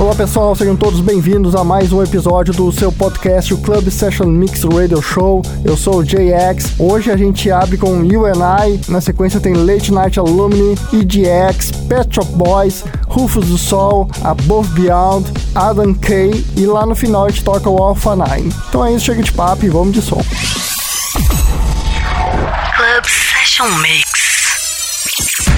Olá pessoal, sejam todos bem-vindos a mais um episódio do seu podcast, o Club Session Mix Radio Show. Eu sou o JX. Hoje a gente abre com You and I, na sequência tem Late Night Alumni, EDX, Pet Shop Boys, Rufus do Sol, Above Beyond, Adam Kay e lá no final a gente toca o Alpha 9. Então é isso, chega de papo e vamos de som. Club Session Mix.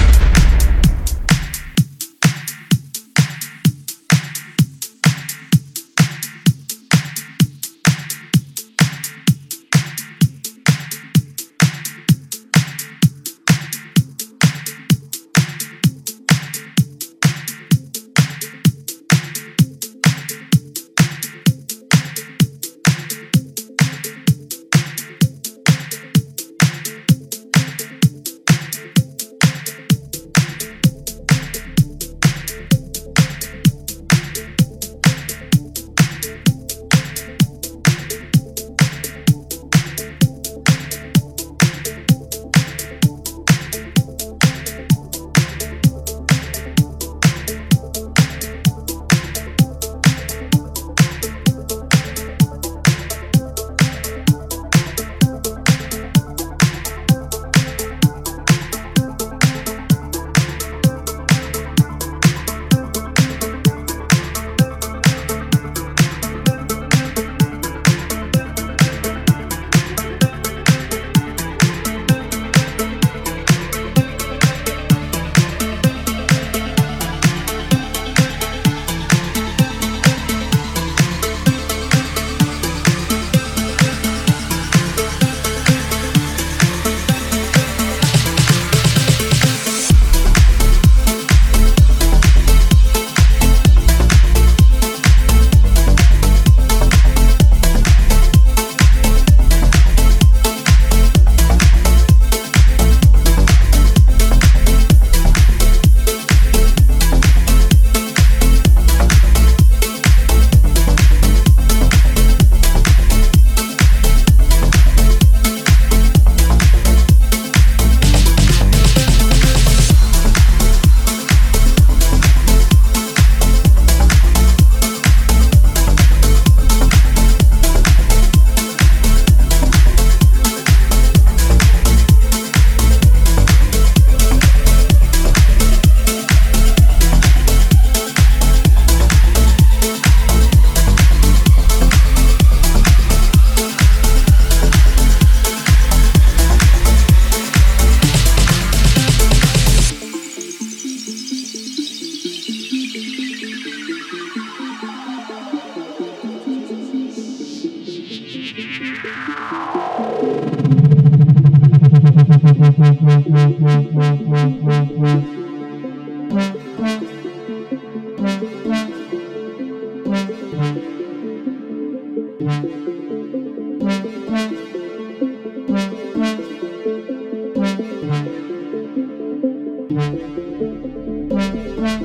Thank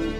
you.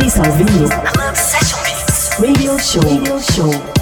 Seasons Vinilo. Radio Show. Radio Show.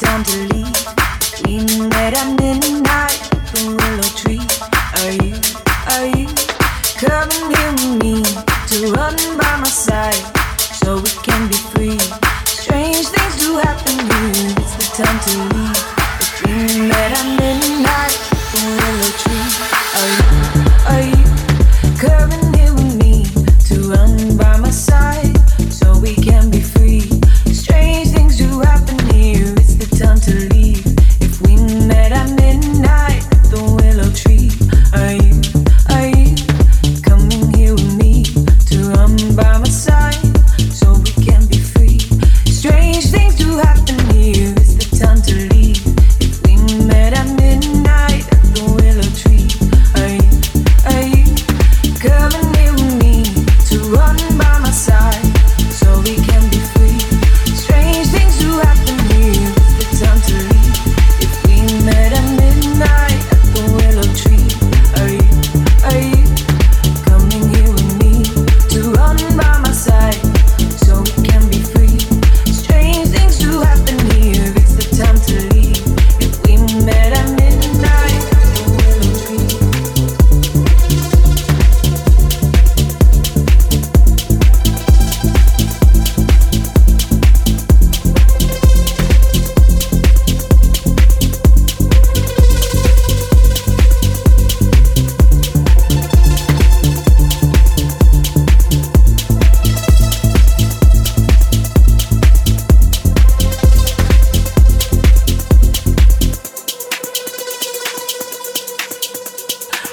time to leave. We met at midnight.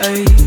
hurry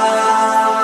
Música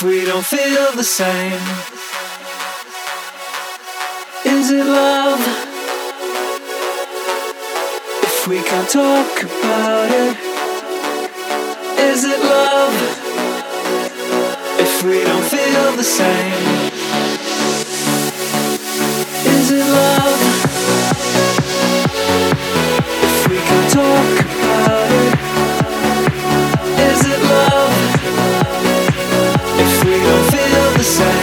if we don't feel the same? Is it love? If we can't talk about it, is it love? If we don't feel the same, is it love? If we can't talk about it. we don't feel the same.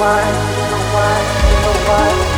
why, you know why, you know why.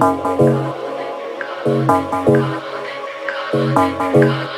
Thank you.